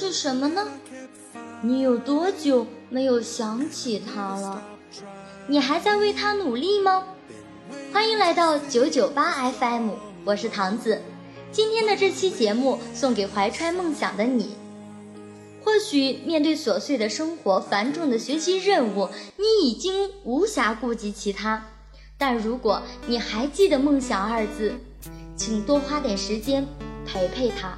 是什么呢？你有多久没有想起他了？你还在为他努力吗？欢迎来到九九八 FM，我是唐子。今天的这期节目送给怀揣梦想的你。或许面对琐碎的生活、繁重的学习任务，你已经无暇顾及其他。但如果你还记得“梦想”二字，请多花点时间陪陪他。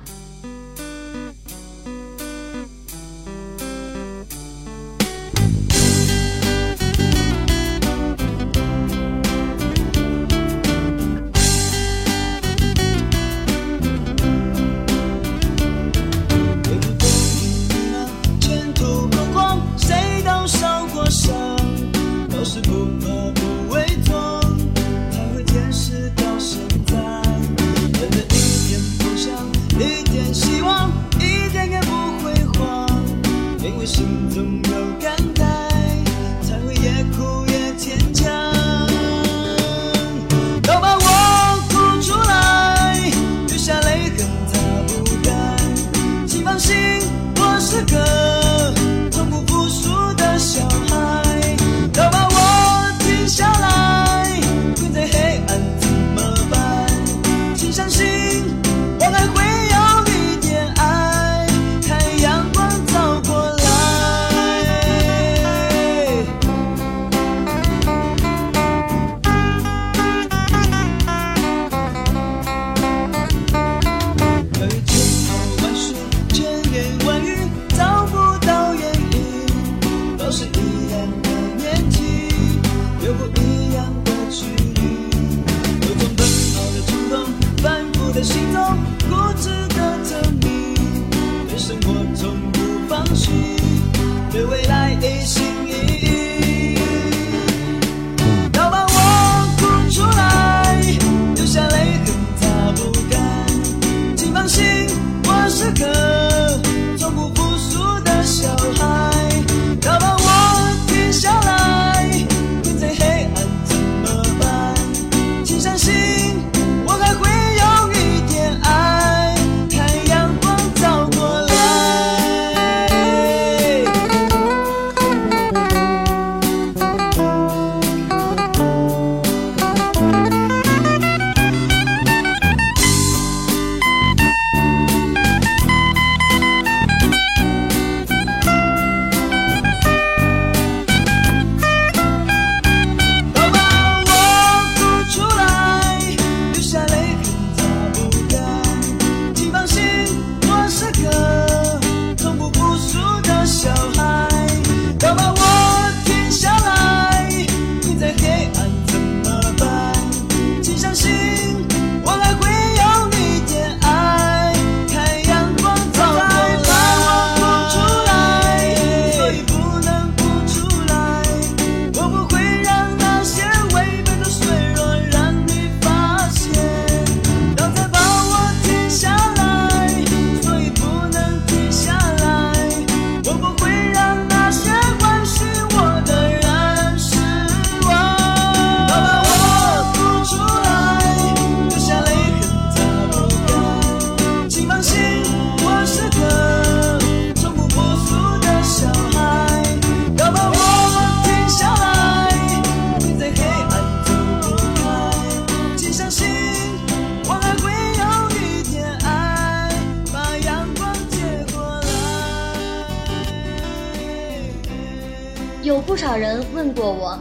我，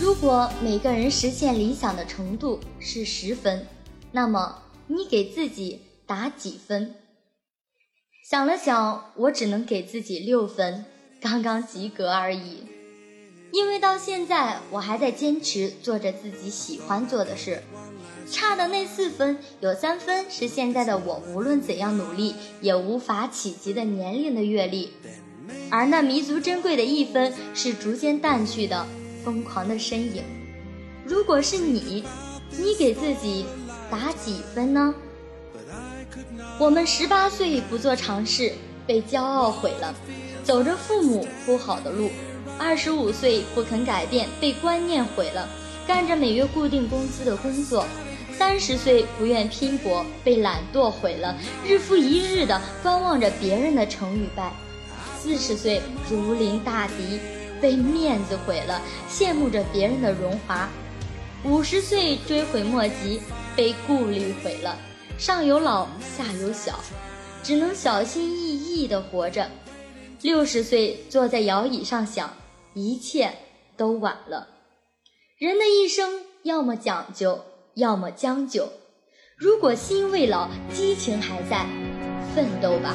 如果每个人实现理想的程度是十分，那么你给自己打几分？想了想，我只能给自己六分，刚刚及格而已。因为到现在我还在坚持做着自己喜欢做的事。差的那四分，有三分是现在的我无论怎样努力也无法企及的年龄的阅历，而那弥足珍贵的一分是逐渐淡去的疯狂的身影。如果是你，你给自己打几分呢？我们十八岁不做尝试，被骄傲毁了；走着父母铺好的路，二十五岁不肯改变，被观念毁了；干着每月固定工资的工作。三十岁不愿拼搏，被懒惰毁了；日复一日的观望着别人的成与败。四十岁如临大敌，被面子毁了，羡慕着别人的荣华。五十岁追悔莫及，被顾虑毁了。上有老，下有小，只能小心翼翼地活着。六十岁坐在摇椅上想，一切都晚了。人的一生，要么讲究。要么将就，如果心未老，激情还在，奋斗吧。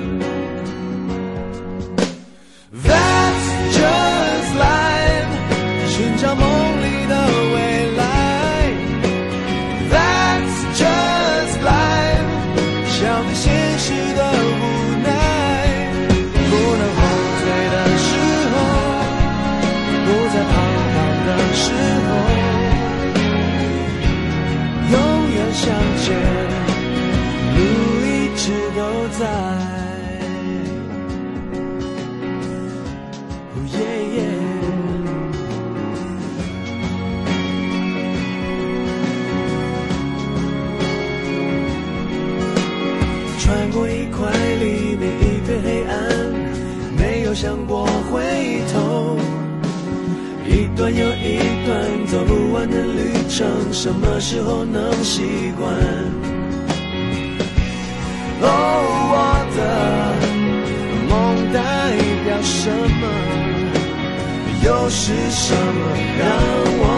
又是什么让我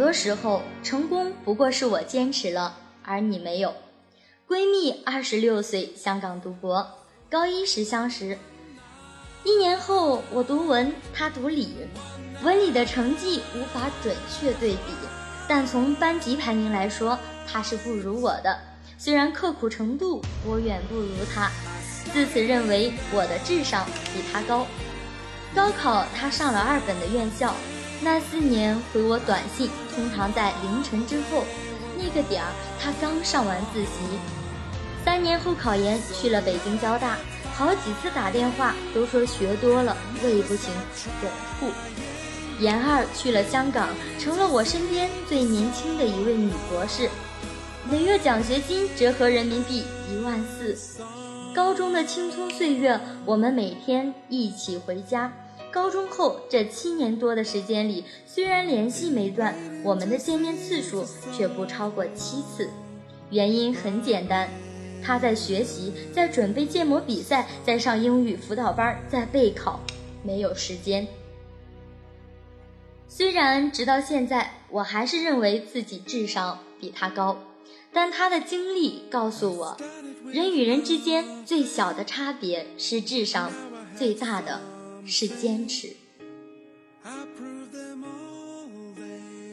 多时候，成功不过是我坚持了，而你没有。闺蜜二十六岁，香港读博，高一时相识。一年后，我读文，她读理，文理的成绩无法准确对比，但从班级排名来说，她是不如我的。虽然刻苦程度我远不如她，自此认为我的智商比她高。高考，她上了二本的院校。那四年回我短信，通常在凌晨之后，那个点儿他刚上完自习。三年后考研去了北京交大，好几次打电话都说学多了胃不行，总吐。研二去了香港，成了我身边最年轻的一位女博士，每月奖学金折合人民币一万四。高中的青葱岁月，我们每天一起回家。高中后这七年多的时间里，虽然联系没断，我们的见面次数却不超过七次。原因很简单，他在学习，在准备建模比赛，在上英语辅导班，在备考，没有时间。虽然直到现在，我还是认为自己智商比他高，但他的经历告诉我，人与人之间最小的差别是智商，最大的。是坚持。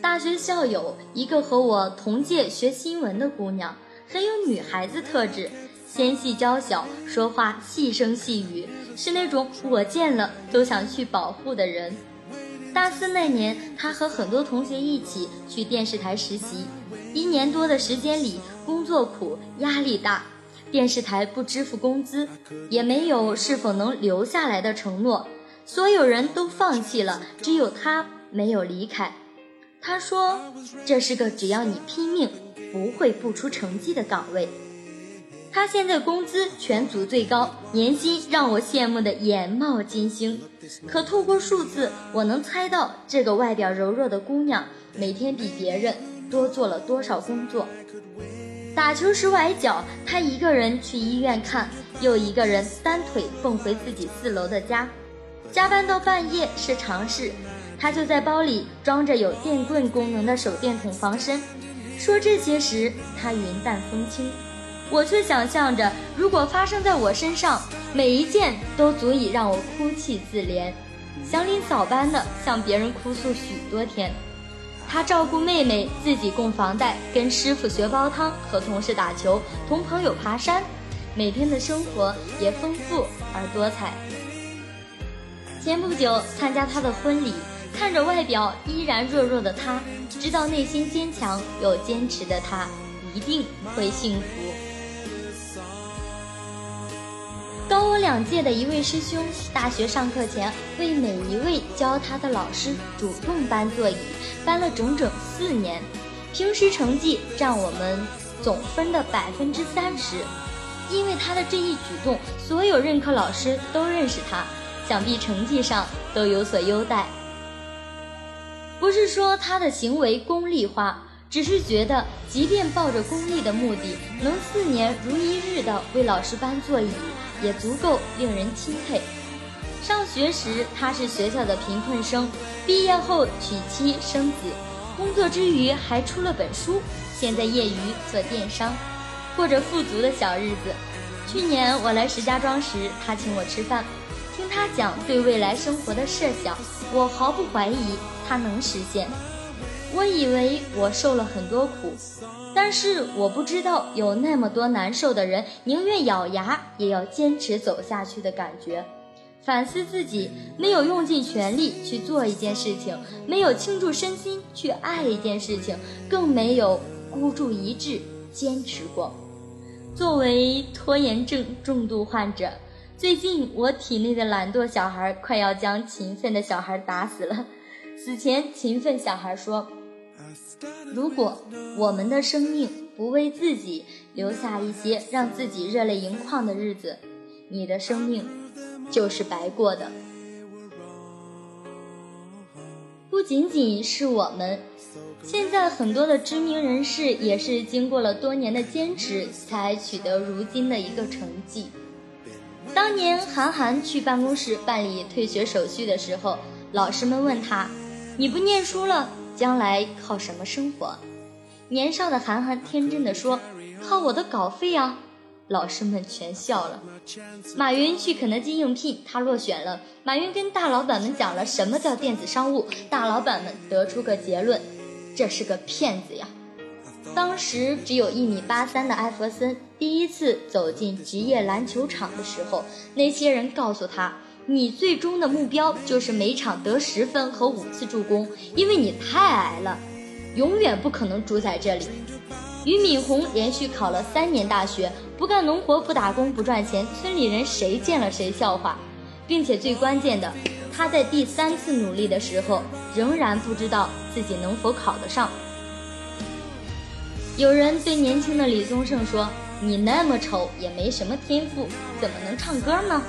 大学校友一个和我同届学新闻的姑娘，很有女孩子特质，纤细娇小，说话细声细语，是那种我见了都想去保护的人。大四那年，她和很多同学一起去电视台实习，一年多的时间里，工作苦，压力大，电视台不支付工资，也没有是否能留下来的承诺。所有人都放弃了，只有他没有离开。他说：“这是个只要你拼命，不会不出成绩的岗位。”他现在工资全组最高，年薪让我羡慕的眼冒金星。可透过数字，我能猜到这个外表柔弱的姑娘每天比别人多做了多少工作。打球时崴脚，他一个人去医院看，又一个人单腿蹦回自己四楼的家。加班到半夜是常事，他就在包里装着有电棍功能的手电筒防身。说这些时，他云淡风轻，我却想象着，如果发生在我身上，每一件都足以让我哭泣自怜，祥林嫂般的向别人哭诉许多天。他照顾妹妹，自己供房贷，跟师傅学煲汤，和同事打球，同朋友爬山，每天的生活也丰富而多彩。前不久参加他的婚礼，看着外表依然弱弱的他，知道内心坚强又坚持的他一定会幸福。高我两届的一位师兄，大学上课前为每一位教他的老师主动搬座椅，搬了整整四年，平时成绩占我们总分的百分之三十。因为他的这一举动，所有任课老师都认识他。想必成绩上都有所优待。不是说他的行为功利化，只是觉得，即便抱着功利的目的，能四年如一日的为老师搬座椅，也足够令人钦佩。上学时他是学校的贫困生，毕业后娶妻生子，工作之余还出了本书，现在业余做电商，过着富足的小日子。去年我来石家庄时，他请我吃饭。听他讲对未来生活的设想，我毫不怀疑他能实现。我以为我受了很多苦，但是我不知道有那么多难受的人宁愿咬牙也要坚持走下去的感觉。反思自己，没有用尽全力去做一件事情，没有倾注身心去爱一件事情，更没有孤注一掷坚持过。作为拖延症重度患者。最近我体内的懒惰小孩快要将勤奋的小孩打死了。死前，勤奋小孩说：“如果我们的生命不为自己留下一些让自己热泪盈眶的日子，你的生命就是白过的。不仅仅是我们，现在很多的知名人士也是经过了多年的坚持，才取得如今的一个成绩。当年韩寒去办公室办理退学手续的时候，老师们问他：“你不念书了，将来靠什么生活？”年少的韩寒天真的说：“靠我的稿费啊！”老师们全笑了。马云去肯德基应聘，他落选了。马云跟大老板们讲了什么叫电子商务，大老板们得出个结论：这是个骗子呀。当时只有一米八三的艾弗森第一次走进职业篮球场的时候，那些人告诉他：“你最终的目标就是每场得十分和五次助攻，因为你太矮了，永远不可能主宰这里。”俞敏洪连续考了三年大学，不干农活，不打工，不赚钱，村里人谁见了谁笑话，并且最关键的，他在第三次努力的时候，仍然不知道自己能否考得上。有人对年轻的李宗盛说：“你那么丑，也没什么天赋，怎么能唱歌呢？”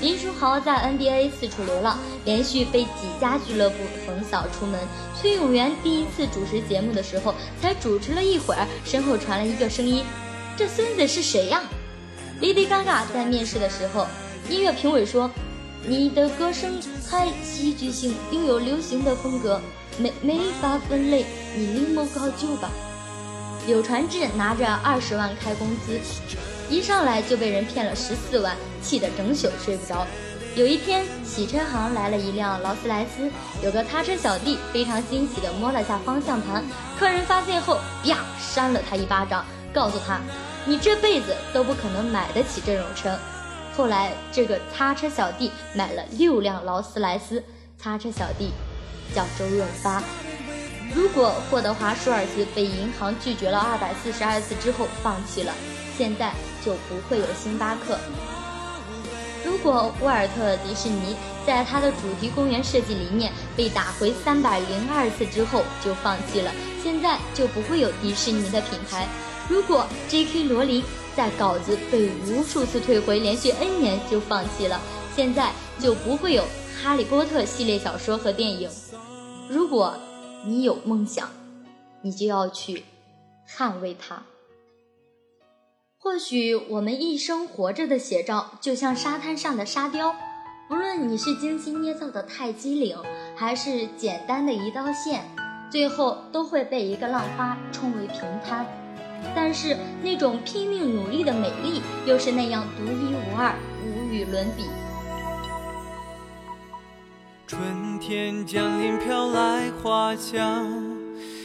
林书豪在 NBA 四处流浪，连续被几家俱乐部横扫出门。崔永元第一次主持节目的时候，才主持了一会儿，身后传来一个声音：“这孙子是谁呀？”Lady Gaga 在面试的时候，音乐评委说：“你的歌声太戏剧性，又有流行的风格，没没法分类，你另谋高就吧。”柳传志拿着二十万开工资，一上来就被人骗了十四万，气得整宿睡不着。有一天，洗车行来了一辆劳斯莱斯，有个擦车小弟非常惊喜地摸了下方向盘，客人发现后，啪扇了他一巴掌，告诉他：“你这辈子都不可能买得起这种车。”后来，这个擦车小弟买了六辆劳斯莱斯。擦车小弟叫周润发。如果霍德华舒尔茨被银行拒绝了二百四十二次之后放弃了，现在就不会有星巴克。如果沃尔特迪士尼在他的主题公园设计理念被打回三百零二次之后就放弃了，现在就不会有迪士尼的品牌。如果 J.K. 罗琳在稿子被无数次退回，连续 N 年就放弃了，现在就不会有哈利波特系列小说和电影。如果你有梦想，你就要去捍卫它。或许我们一生活着的写照，就像沙滩上的沙雕，不论你是精心捏造的泰姬陵，还是简单的一道线，最后都会被一个浪花冲为平滩。但是那种拼命努力的美丽，又是那样独一无二，无与伦比。春天降临，飘来花香，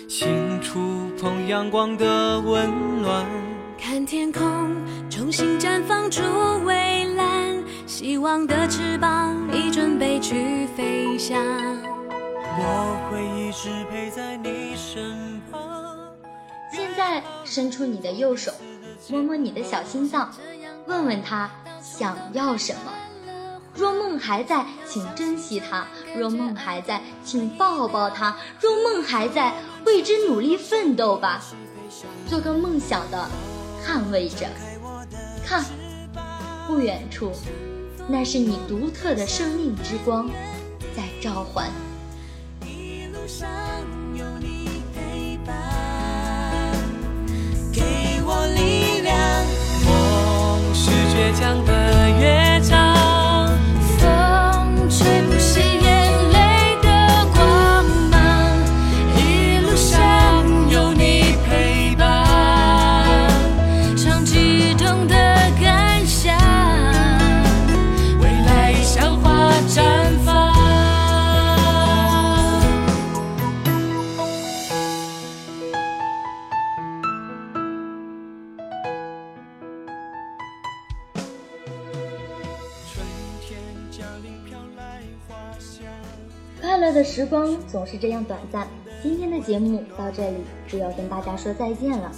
心触碰阳光的温暖。看天空重新绽放出蔚蓝，希望的翅膀已准备去飞翔。我会一直陪在你身旁。现在伸出你的右手，摸摸你的小心脏，问问他想要什么。若梦还在，请珍惜它；若梦还在，请抱抱它；若梦还在，为之努力奋斗吧，做个梦想的捍卫者。看，不远处，那是你独特的生命之光，在召唤。一路上有你陪伴，给我力量。梦是倔强的快乐的时光总是这样短暂。今天的节目到这里就要跟大家说再见了。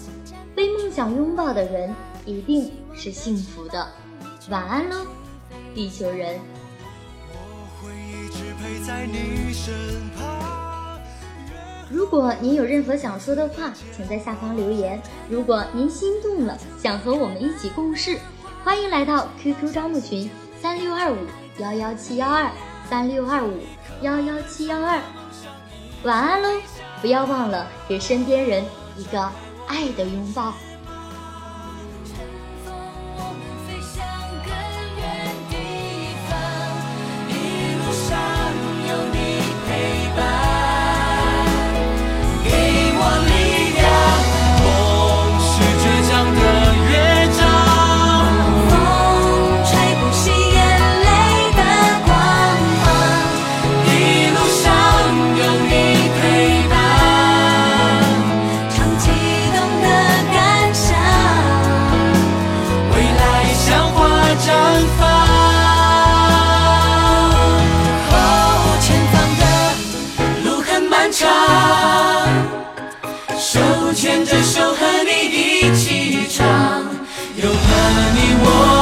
被梦想拥抱的人一定是幸福的。晚安喽，地球人！如果您有任何想说的话，请在下方留言。如果您心动了，想和我们一起共事，欢迎来到 QQ 招募群三六二五幺幺七幺二。三六二五幺幺七幺二。晚安喽不要忘了给身边人一个爱的拥抱。牵着手和你一起唱有了你我